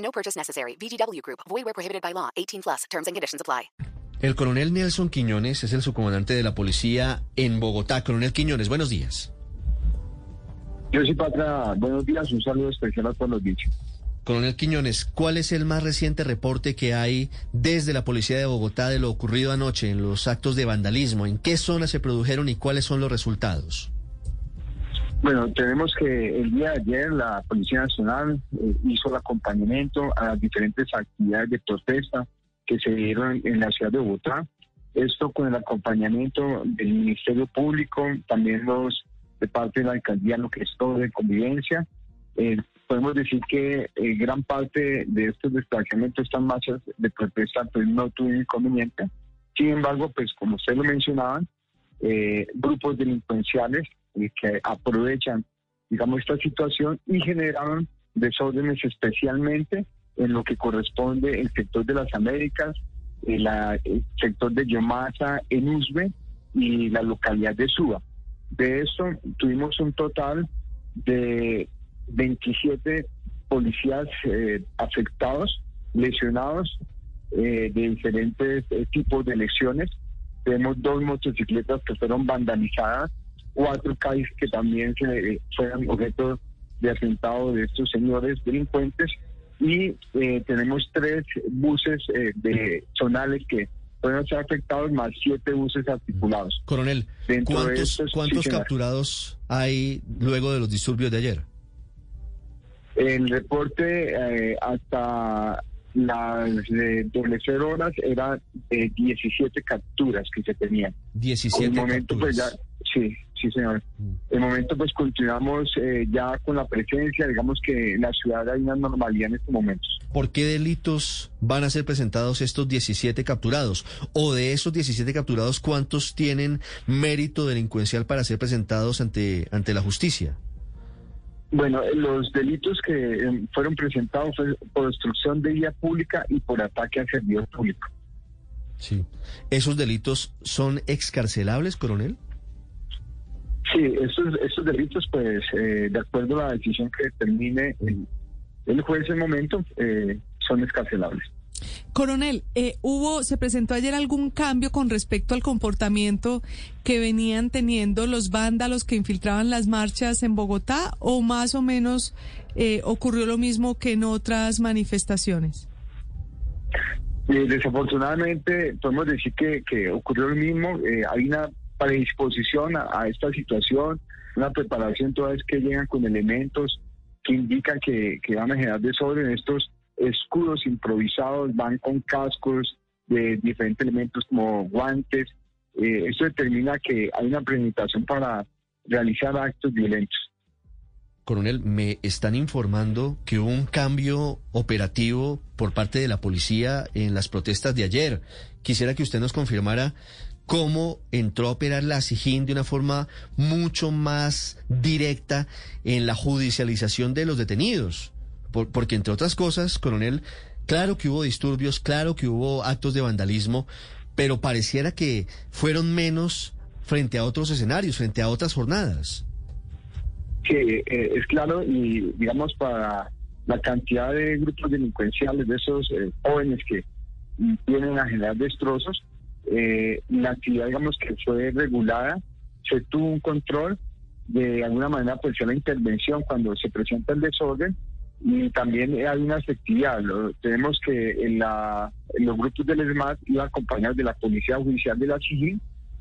No purchase necessary. VGW Group. Void where prohibited by law. 18 plus. Terms and conditions apply. El coronel Nelson Quiñones es el subcomandante de la policía en Bogotá. Coronel Quiñones, buenos días. Yo soy Patra, buenos días, un saludo especial a todos los dichos. Coronel Quiñones, ¿cuál es el más reciente reporte que hay desde la policía de Bogotá de lo ocurrido anoche en los actos de vandalismo? ¿En qué zonas se produjeron y cuáles son los resultados? Bueno, tenemos que el día de ayer la Policía Nacional eh, hizo el acompañamiento a las diferentes actividades de protesta que se dieron en la ciudad de Bogotá. Esto con el acompañamiento del Ministerio Público, también los de parte de la alcaldía, lo que es todo de convivencia. Eh, podemos decir que eh, gran parte de estos desplazamientos, estas marchas de protesta, pues no tuvieron inconveniente. Sin embargo, pues como ustedes lo mencionaban, eh, grupos delincuenciales que aprovechan, digamos, esta situación y generaron desórdenes especialmente en lo que corresponde el sector de las Américas, el, el sector de Yomasa, en Usbe y la localidad de Suba. De esto tuvimos un total de 27 policías eh, afectados, lesionados eh, de diferentes eh, tipos de lesiones. Tenemos dos motocicletas que fueron vandalizadas, cuatro calles que también se, fueron objeto de atentado de estos señores delincuentes y tenemos tres buses de zonales que pueden ser afectados más siete buses articulados. Coronel, ¿cuántos, ¿cuántos capturados hay luego de los disturbios de ayer? El reporte eh, hasta las eh, doble cero horas era de 17 capturas que se tenían. 17 En el momento, capturas. pues ya, sí, sí, señor. Mm. El momento, pues continuamos eh, ya con la presencia, digamos que en la ciudad hay una normalidad en estos momentos. ¿Por qué delitos van a ser presentados estos 17 capturados? O de esos 17 capturados, ¿cuántos tienen mérito delincuencial para ser presentados ante, ante la justicia? Bueno, eh, los delitos que eh, fueron presentados fue por destrucción de vía pública y por ataque al servidor público. Sí. ¿Esos delitos son excarcelables, coronel? Sí, estos, estos delitos, pues, eh, de acuerdo a la decisión que determine el, el juez en el momento, eh, son escarcelables. Coronel, eh, ¿hubo, se presentó ayer algún cambio con respecto al comportamiento que venían teniendo los vándalos que infiltraban las marchas en Bogotá o más o menos eh, ocurrió lo mismo que en otras manifestaciones? Desafortunadamente, podemos decir que, que ocurrió lo mismo. Hay una predisposición a, a, esta situación, una preparación toda vez que llegan con elementos que indican que, que van a generar desorden. Estos escudos improvisados van con cascos de diferentes elementos como guantes. Eh, esto determina que hay una premeditación para realizar actos violentos. Coronel, me están informando que hubo un cambio operativo por parte de la policía en las protestas de ayer. Quisiera que usted nos confirmara cómo entró a operar la SIGIN de una forma mucho más directa en la judicialización de los detenidos. Por, porque, entre otras cosas, coronel, claro que hubo disturbios, claro que hubo actos de vandalismo, pero pareciera que fueron menos frente a otros escenarios, frente a otras jornadas. Sí, eh, es claro y digamos para la cantidad de grupos delincuenciales, de esos eh, jóvenes que vienen a generar destrozos, eh, la actividad digamos que fue regulada, se tuvo un control, de alguna manera pues la intervención cuando se presenta el desorden y también hay una efectividad. Lo, tenemos que en, la, en los grupos del ESMAD iban acompañados de la Policía Judicial de la CIGIN,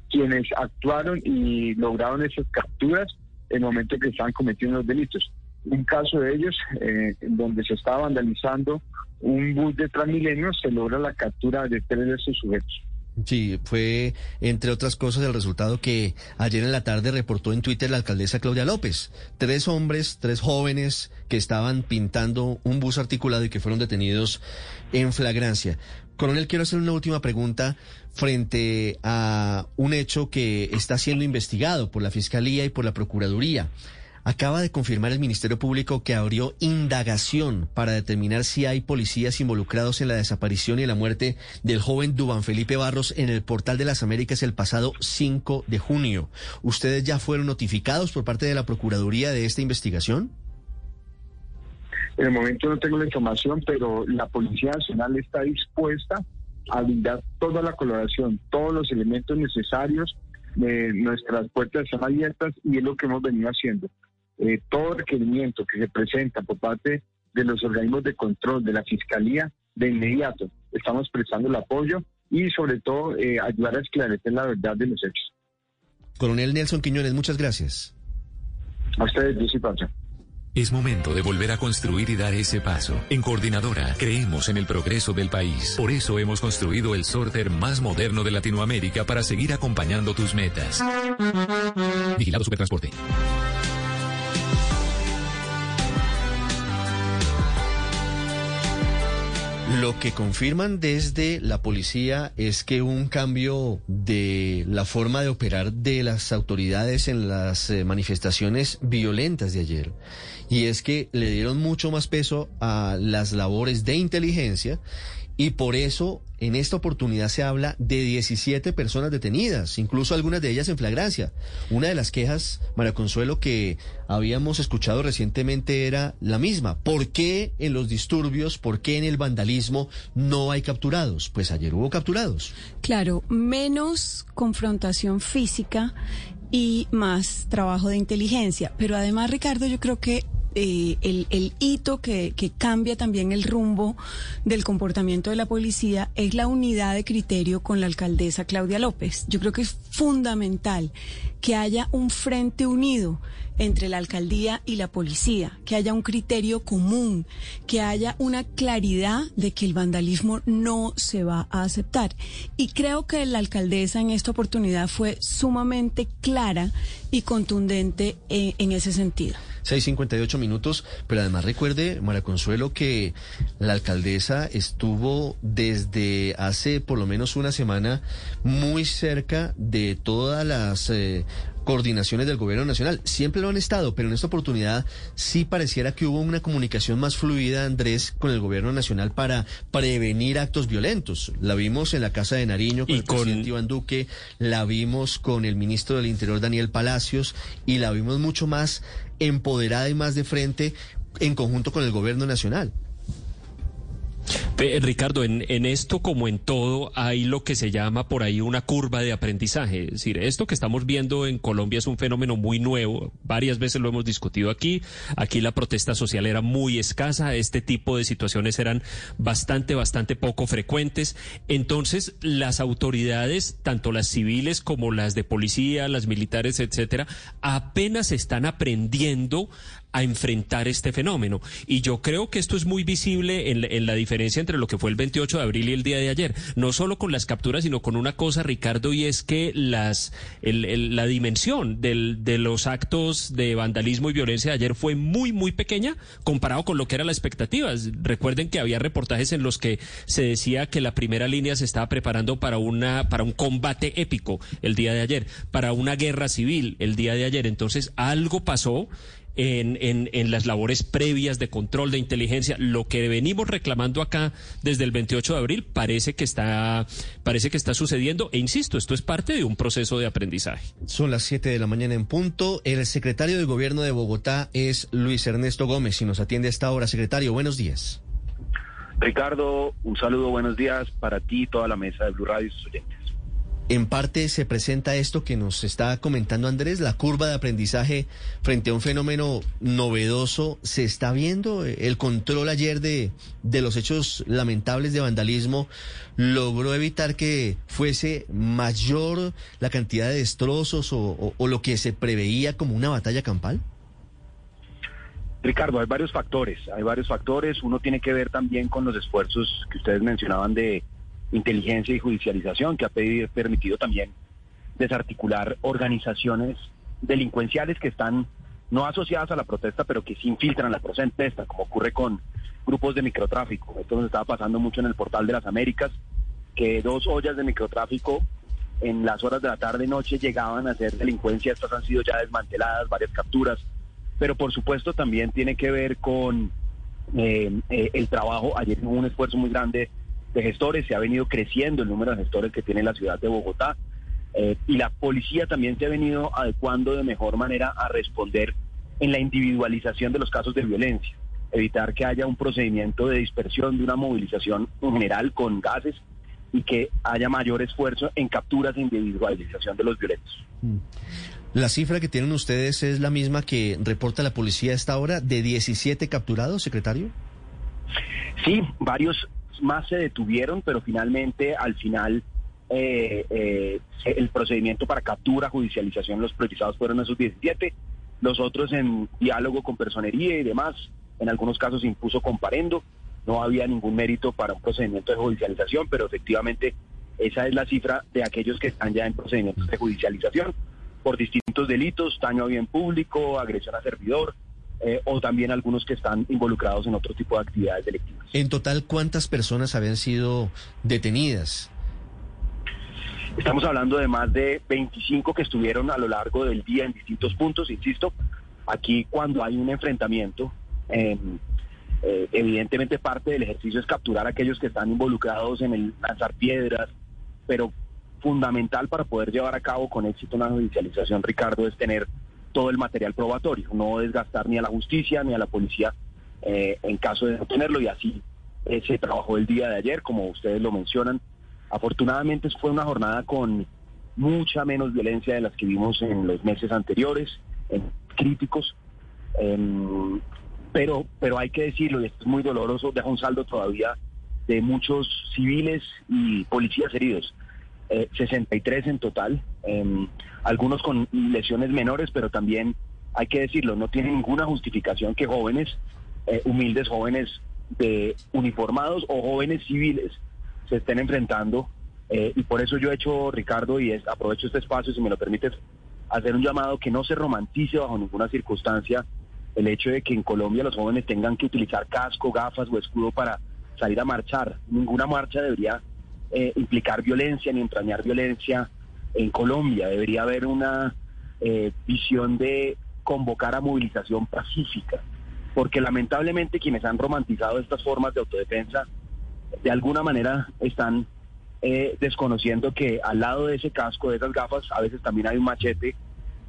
quienes actuaron y lograron esas capturas en el momento que estaban cometiendo los delitos. Un caso de ellos, eh, donde se estaba vandalizando un bus de Transmilenio, se logra la captura de tres de esos sujetos. Sí, fue entre otras cosas el resultado que ayer en la tarde reportó en Twitter la alcaldesa Claudia López. Tres hombres, tres jóvenes que estaban pintando un bus articulado y que fueron detenidos en flagrancia. Coronel, quiero hacer una última pregunta frente a un hecho que está siendo investigado por la Fiscalía y por la Procuraduría. Acaba de confirmar el Ministerio Público que abrió indagación para determinar si hay policías involucrados en la desaparición y la muerte del joven Duban Felipe Barros en el Portal de las Américas el pasado 5 de junio. ¿Ustedes ya fueron notificados por parte de la Procuraduría de esta investigación? En el momento no tengo la información, pero la Policía Nacional está dispuesta a brindar toda la colaboración, todos los elementos necesarios. Eh, nuestras puertas están abiertas y es lo que hemos venido haciendo. Eh, todo requerimiento que se presenta por parte de los organismos de control de la Fiscalía, de inmediato estamos prestando el apoyo y sobre todo eh, ayudar a esclarecer la verdad de los hechos. Coronel Nelson Quiñones, muchas gracias. A ustedes, Luis y Pacha. Es momento de volver a construir y dar ese paso. En Coordinadora creemos en el progreso del país. Por eso hemos construido el sorter más moderno de Latinoamérica para seguir acompañando tus metas. Vigilado Supertransporte. Lo que confirman desde la policía es que un cambio de la forma de operar de las autoridades en las eh, manifestaciones violentas de ayer. Y es que le dieron mucho más peso a las labores de inteligencia y por eso en esta oportunidad se habla de 17 personas detenidas, incluso algunas de ellas en flagrancia. Una de las quejas, María Consuelo, que habíamos escuchado recientemente era la misma. ¿Por qué en los disturbios, por qué en el vandalismo no hay capturados? Pues ayer hubo capturados. Claro, menos confrontación física y más trabajo de inteligencia. Pero además, Ricardo, yo creo que eh, el, hito que, cambia también el rumbo del comportamiento de la policía es la unidad de criterio con la alcaldesa Claudia López. Yo creo que es fundamental que haya un frente unido entre la alcaldía y la policía, que haya un criterio común, que haya una claridad de que el vandalismo no se va a aceptar. Y creo que la alcaldesa en esta oportunidad fue sumamente clara y contundente en, en ese sentido. 6.58 minutos, pero además recuerde, María Consuelo, que la alcaldesa estuvo desde hace por lo menos una semana muy cerca de todas las eh, coordinaciones del gobierno nacional. Siempre lo han estado, pero en esta oportunidad sí pareciera que hubo una comunicación más fluida, Andrés, con el gobierno nacional para prevenir actos violentos. La vimos en la Casa de Nariño con Y el con- presidente Iván Duque, la vimos con el ministro del Interior, Daniel Palacios, y la vimos mucho más empoderada y más de frente en conjunto con el gobierno nacional. Ricardo, en, en esto como en todo hay lo que se llama por ahí una curva de aprendizaje. Es decir, esto que estamos viendo en Colombia es un fenómeno muy nuevo. Varias veces lo hemos discutido aquí. Aquí la protesta social era muy escasa. Este tipo de situaciones eran bastante, bastante poco frecuentes. Entonces, las autoridades, tanto las civiles como las de policía, las militares, etcétera, apenas están aprendiendo a enfrentar este fenómeno. Y yo creo que esto es muy visible en, la- en la diferencia entre lo que fue el 28 de abril y el día de ayer. No solo con las capturas, sino con una cosa, Ricardo, y es que las, el- el- la dimensión del- de los actos de vandalismo y violencia de ayer fue muy, muy pequeña comparado con lo que era la expectativa. Recuerden que había reportajes en los que se decía que la primera línea se estaba preparando para una, para un combate épico el día de ayer, para una guerra civil el día de ayer. Entonces, algo pasó en, en, en las labores previas de control de inteligencia. Lo que venimos reclamando acá desde el 28 de abril parece que está, parece que está sucediendo. E insisto, esto es parte de un proceso de aprendizaje. Son las 7 de la mañana en punto. El secretario de Gobierno de Bogotá es Luis Ernesto Gómez y nos atiende a esta hora. Secretario, buenos días. Ricardo, un saludo, buenos días para ti y toda la mesa de Blue Radio y sus oyentes. En parte se presenta esto que nos está comentando Andrés, la curva de aprendizaje frente a un fenómeno novedoso. ¿Se está viendo el control ayer de, de los hechos lamentables de vandalismo? ¿Logró evitar que fuese mayor la cantidad de destrozos o, o- o lo que se preveía como una batalla campal? Ricardo, hay varios factores, hay varios factores. Uno tiene que ver también con los esfuerzos que ustedes mencionaban de inteligencia y judicialización que ha pedido- permitido también desarticular organizaciones delincuenciales que están no asociadas a la protesta, pero que sí infiltran la protesta, como ocurre con grupos de microtráfico. Esto nos estaba pasando mucho en el portal de las Américas, que dos ollas de microtráfico en las horas de la tarde noche llegaban a hacer delincuencia. Estas han sido ya desmanteladas, varias capturas, pero por supuesto también tiene que ver con eh, eh, el trabajo. Ayer hubo un esfuerzo muy grande de gestores, se ha venido creciendo el número de gestores que tiene la ciudad de Bogotá. Eh, y la policía también se ha venido adecuando de mejor manera a responder en la individualización de los casos de violencia, evitar que haya un procedimiento de dispersión, de una movilización en general con gases y que haya mayor esfuerzo en capturas e individualización de los violentos. La cifra que tienen ustedes es la misma que reporta la policía a esta hora, de 17 capturados, secretario. Sí, varios más se detuvieron, pero finalmente al final eh, eh, el procedimiento para captura, judicialización, los priorizados fueron esos 17, los otros en diálogo con personería y demás, en algunos casos impuso comparendo, no había ningún mérito para un procedimiento de judicialización, pero efectivamente esa es la cifra de aquellos que están ya en procedimientos de judicialización por distintos delitos, daño a bien público, agresión a servidor, eh, o también algunos que están involucrados en otro tipo de actividades delictivas. En total, ¿cuántas personas habían sido detenidas? Estamos hablando de más de 25 que estuvieron a lo largo del día en distintos puntos, insisto. Aquí cuando hay un enfrentamiento, eh, eh, evidentemente parte del ejercicio es capturar a aquellos que están involucrados en el lanzar piedras, pero fundamental para poder llevar a cabo con éxito una judicialización, Ricardo, es tener todo el material probatorio, no desgastar ni a la justicia ni a la policía eh, en caso de no y así eh, se trabajó el día de ayer, como ustedes lo mencionan. Afortunadamente fue una jornada con mucha menos violencia de las que vimos en los meses anteriores, en críticos, em, pero, pero hay que decirlo, y esto es muy doloroso, deja un saldo todavía de muchos civiles y policías heridos. Eh, 63 en total, em, algunos con lesiones menores, pero también hay que decirlo, no tiene ninguna justificación que jóvenes, eh, humildes jóvenes de uniformados o jóvenes civiles se estén enfrentando. eh, y por eso yo he hecho, Ricardo, y aprovecho este espacio, si me lo permites, hacer un llamado que no se romantice bajo ninguna circunstancia el hecho de que en Colombia los jóvenes tengan que utilizar casco, gafas o escudo para salir a marchar. Ninguna marcha debería eh, implicar violencia ni entrañar violencia en Colombia. Debería haber una eh, visión de convocar a movilización pacífica, porque lamentablemente quienes han romantizado estas formas de autodefensa de alguna manera están eh, desconociendo que al lado de ese casco, de esas gafas, a veces también hay un machete,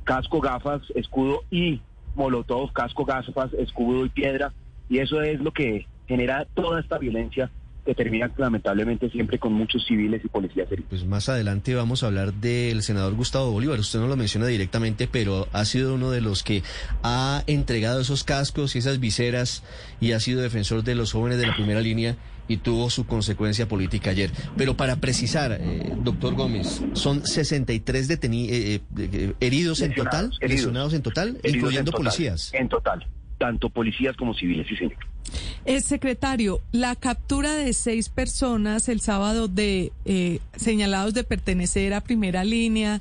casco, gafas, escudo y molotov, casco, gafas, escudo y piedra, y eso es lo que genera toda esta violencia que termina lamentablemente siempre con muchos civiles y policías heridos. Pues más adelante vamos a hablar del senador Gustavo Bolívar. Usted no lo menciona directamente, pero ha sido uno de los que ha entregado esos cascos y esas viseras y ha sido defensor de los jóvenes de la primera línea y tuvo su consecuencia política ayer. Pero para precisar, eh, doctor Gómez, son 63 deteni eh, eh, heridos en total, Lesionados, heridos. lesionados en total, incluyendo en total, policías. En total, tanto policías como civiles, sí señor. El secretario, la captura de seis personas el sábado de eh, señalados de pertenecer a primera línea,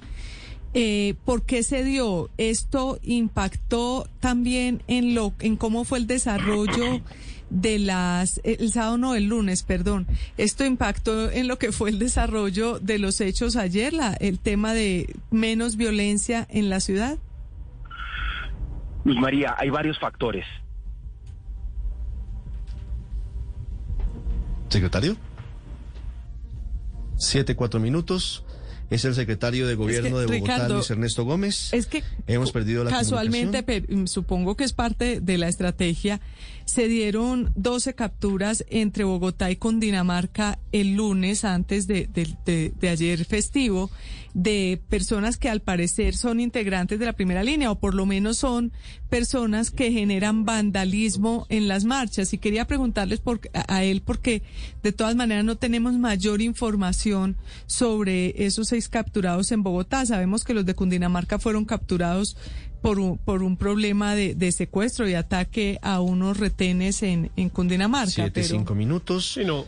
eh, ¿por qué se dio? ¿Esto impactó también en lo, en cómo fue el desarrollo de las, eh, el sábado no, el lunes, perdón. ¿Esto impactó en lo que fue el desarrollo de los hechos ayer, la, el tema de menos violencia en la ciudad? Luz María, hay varios factores. Secretario. Siete, cuatro minutos. Es el secretario de Gobierno de Bogotá, Ricardo, Luis Ernesto Gómez. Es que Hemos perdido la casualmente, mm, supongo que es parte de la estrategia, se dieron 12 capturas entre Bogotá y Cundinamarca el lunes antes de, de- de- de ayer festivo de personas que al parecer son integrantes de la primera línea o por lo menos son personas que generan vandalismo en las marchas y quería preguntarles por, a, él porque de todas maneras no tenemos mayor información sobre esos seis capturados en Bogotá. Sabemos que los de Cundinamarca fueron capturados por un, por un problema de, de secuestro y ataque a unos retenes en, en Cundinamarca. Siete, pero- cinco minutos. Sí, no.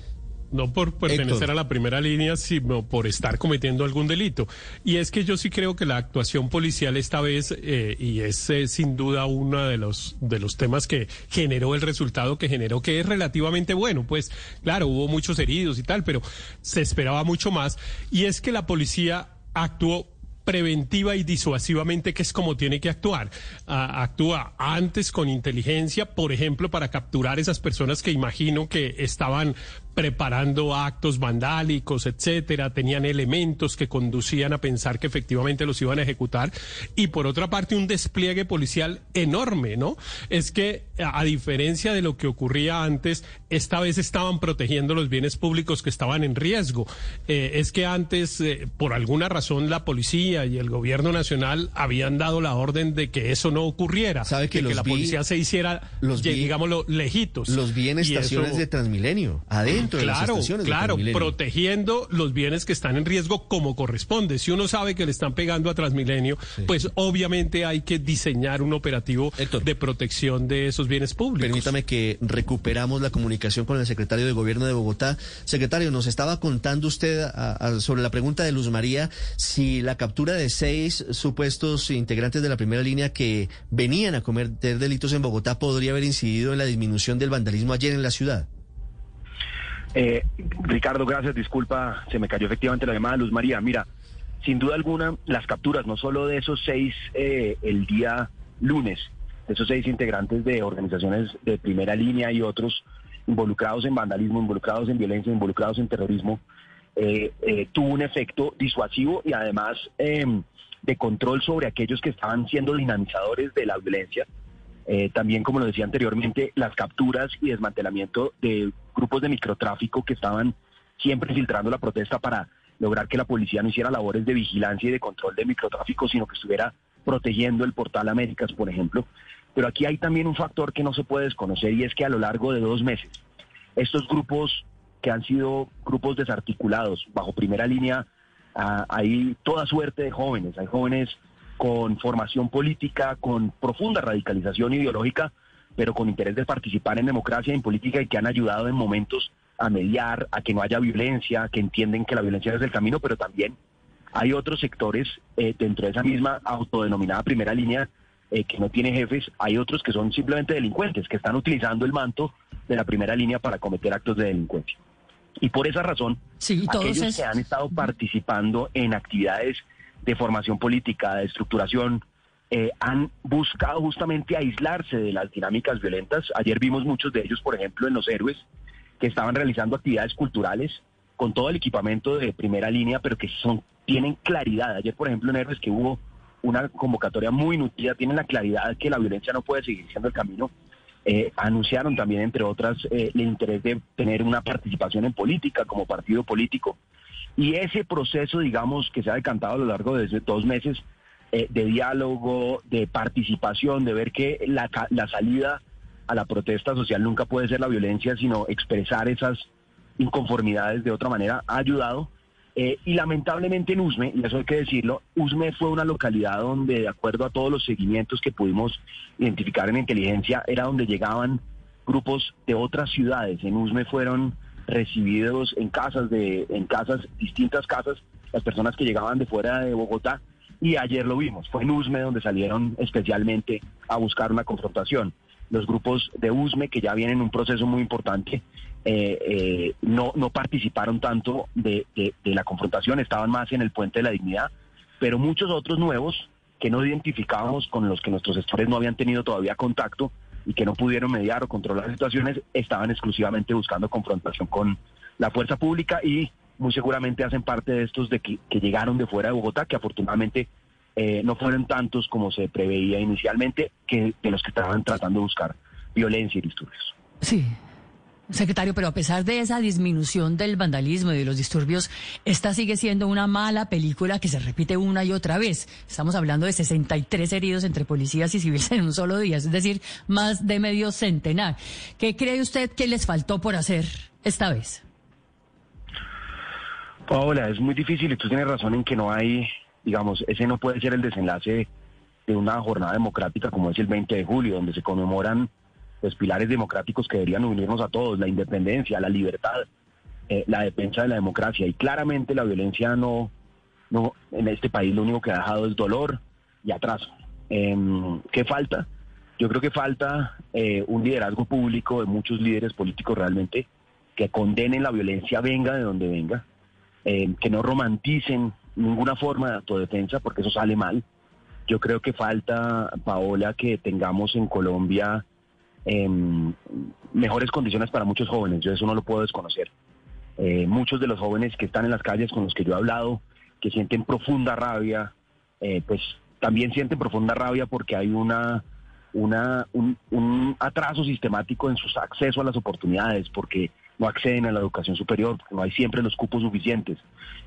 No por pertenecer Héctor. a la primera línea, sino por estar cometiendo algún delito. Y es que yo sí creo que la actuación policial esta vez, eh, y es eh, sin duda uno de los, de los temas que generó el resultado que generó, que es relativamente bueno. Pues claro, hubo muchos heridos y tal, pero se esperaba mucho más. Y es que la policía actuó preventiva y disuasivamente, que es como tiene que actuar. Actúa antes con inteligencia, por ejemplo, para capturar esas personas que imagino que estaban preparando actos vandálicos, etcétera, tenían elementos que conducían a pensar que efectivamente los iban a ejecutar y por otra parte un despliegue policial enorme, ¿no? Es que a diferencia de lo que ocurría antes, esta vez estaban protegiendo los bienes públicos que estaban en riesgo. Eh, es que antes, eh, por alguna razón, la policía y el gobierno nacional habían dado la orden de que eso no ocurriera, ¿Sabe que de que la vi- policía se hiciera, los vi- digámoslo, lejitos. Los vi en Y estaciones eso- de Transmilenio, adentro de las Claro, estaciones claro, protegiendo los bienes que están en riesgo como corresponde. Si uno sabe que le están pegando a Transmilenio, pues obviamente hay que diseñar un operativo de protección de esos bienes públicos. Permítame que recuperamos la comunicación con el secretario de Gobierno de Bogotá. Secretario, nos estaba contando usted a- a- sobre la pregunta de Luz María si la captura de seis supuestos integrantes de la primera línea que venían a cometer delitos en Bogotá podría haber incidido en la disminución del vandalismo ayer en la ciudad. Eh, Ricardo, gracias, disculpa, se me cayó efectivamente la llamada Luz María. Mira, sin duda alguna, las capturas, no solo de esos seis eh, el día lunes, de esos seis integrantes de organizaciones de primera línea y otros involucrados en vandalismo, involucrados en violencia, involucrados en terrorismo, eh, eh, tuvo un efecto disuasivo y además eh, de control sobre aquellos que estaban siendo dinamizadores de la violencia. Eh, también, como lo decía anteriormente, las capturas y desmantelamiento de grupos de microtráfico que estaban siempre filtrando la protesta para lograr que la policía no hiciera labores de vigilancia y de control de microtráfico, sino que estuviera protegiendo el portal Américas, por ejemplo. Pero aquí hay también un factor que no se puede desconocer y es que a lo largo de dos meses, estos grupos que han sido grupos desarticulados bajo primera línea, ah, hay toda suerte de jóvenes, hay jóvenes con formación política, con profunda radicalización ideológica, pero con interés de participar en democracia y en política y que han ayudado en momentos a mediar, a que no haya violencia, que entienden que la violencia es el camino, pero también hay otros sectores eh, dentro de esa misma autodenominada primera línea eh, que no tiene jefes, hay otros que son simplemente delincuentes, que están utilizando el manto de la primera línea para cometer actos de delincuencia. Y por esa razón, Sí, aquellos es- que han estado participando en actividades de formación política, de estructuración, eh, han buscado justamente aislarse de las dinámicas violentas. Ayer vimos muchos de ellos, por ejemplo, en Los Héroes, que estaban realizando actividades culturales con todo el equipamiento de primera línea, pero que son tienen claridad. Ayer, por ejemplo, en Héroes, que hubo una convocatoria muy nutrida, tienen la claridad que la violencia no puede seguir siendo el camino. Eh, anunciaron también, entre otras, eh, el interés de tener una participación en política como partido político. Y ese proceso, digamos, que se ha decantado a lo largo de dos meses eh, de diálogo, de participación, de ver que la, la salida a la protesta social nunca puede ser la violencia, sino expresar esas inconformidades de otra manera, ha ayudado. Eh, y lamentablemente en Usme, y eso hay que decirlo, Usme fue una localidad donde, de acuerdo a todos los seguimientos que pudimos identificar en inteligencia, era donde llegaban grupos de otras ciudades. En Usme fueron recibidos en casas de, en casas, distintas casas, las personas que llegaban de fuera de Bogotá, y ayer lo vimos, fue en Usme donde salieron especialmente a buscar una confrontación. Los grupos de Usme, que ya vienen en un proceso muy importante, eh, eh, no, no participaron tanto de, de- la confrontación, estaban más en el puente de la dignidad, pero muchos otros nuevos que no identificábamos con los que nuestros gestores no habían tenido todavía contacto y que no pudieron mediar o controlar situaciones, estaban exclusivamente buscando confrontación con la fuerza pública y muy seguramente hacen parte de estos de que, que llegaron de fuera de Bogotá, que afortunadamente eh, no fueron tantos como se preveía inicialmente, que de los que estaban tratando de buscar violencia y disturbios. Sí. Secretario, pero a pesar de esa disminución del vandalismo y de los disturbios, esta sigue siendo una mala película que se repite una y otra vez. Estamos hablando de 63 heridos entre policías y civiles en un solo día, es decir, más de medio centenar. ¿Qué cree usted que les faltó por hacer esta vez? Paola, es muy difícil y tú tienes razón en que no hay, digamos, ese no puede ser el desenlace de una jornada democrática como es el 20 de julio, donde se conmemoran los pilares democráticos que deberían unirnos a todos, la independencia, la libertad, eh, la defensa de la democracia. Y claramente la violencia no, no, en este país lo único que ha dejado es dolor y atraso. Em, ¿Qué falta? Yo creo que falta eh, un liderazgo público de muchos líderes políticos realmente que condenen la violencia, venga de donde venga, em, que no romanticen ninguna forma de autodefensa, porque eso sale mal. Yo creo que falta, Paola, que tengamos en Colombia em, mejores condiciones para muchos jóvenes. Yo eso no lo puedo desconocer. Eh, muchos de los jóvenes que están en las calles con los que yo he hablado, que sienten profunda rabia, eh, pues también sienten profunda rabia porque hay una, una, un, atraso sistemático en su acceso a las oportunidades, porque no acceden a la educación superior, no hay siempre los cupos suficientes.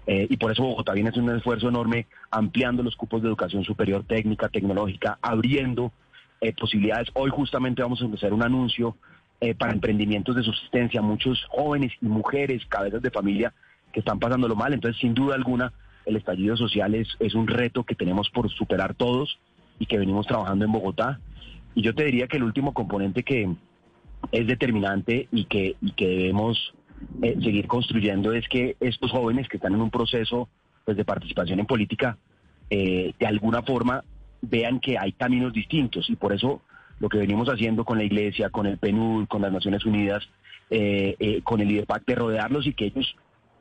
Eh, y por eso Bogotá viene haciendo un esfuerzo enorme ampliando los cupos de educación superior técnica, tecnológica, abriendo eh, posibilidades. Hoy justamente vamos a empezar un anuncio eh, para emprendimientos de subsistencia, muchos jóvenes y mujeres, cabezas de familia que están pasándolo mal. Entonces, sin duda alguna, el estallido social es, es un reto que tenemos por superar todos y que venimos trabajando en Bogotá. Y yo te diría que el último componente que es determinante y que, que debemos eh, seguir construyendo es que estos jóvenes que están en un proceso pues, de participación en política, eh, de alguna forma vean que hay caminos distintos. Y por eso lo que venimos haciendo con la Iglesia, con el PNUD, con las Naciones Unidas, eh, con el IDEPAC, de rodearlos y que ellos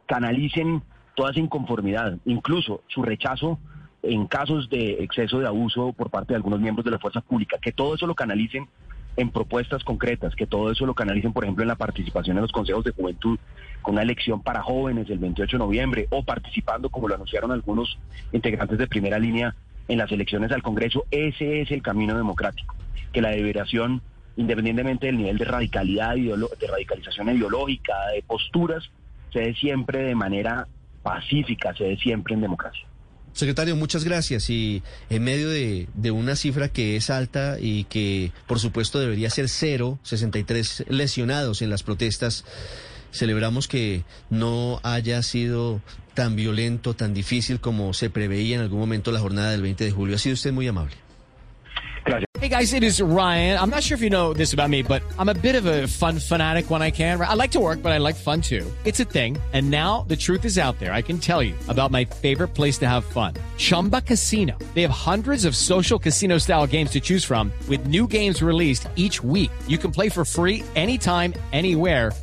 canalicen toda esa inconformidad, incluso su rechazo en casos de exceso de abuso por parte de algunos miembros de la fuerza pública, que todo eso lo canalicen en propuestas concretas, que todo eso lo canalicen, por ejemplo, en la participación en los consejos de juventud, con una elección para jóvenes el 28 de noviembre, o participando, como lo anunciaron algunos integrantes de primera línea, en las elecciones al Congreso. Ese es el camino democrático, que la deliberación, independientemente del nivel de radicalidad, de radicalización ideológica, de posturas, se dé siempre de manera pacífica, se dé siempre en democracia. Secretario, muchas gracias. Y en medio de, de, una cifra que es alta y que por supuesto debería ser cero, 63 lesionados en las protestas, celebramos que no haya sido tan violento, tan difícil como se preveía en algún momento la jornada del 20 de julio. Ha sido usted muy amable. Hey guys, it is Ryan. I'm not sure if you know this about me, but I'm a bit of a fun fanatic when I can. I like to work, but I like fun too. It's a thing. And now the truth is out there. I can tell you about my favorite place to have fun. Chumba Casino. They have hundreds of social casino style games to choose from with new games released each week. You can play for free anytime, anywhere.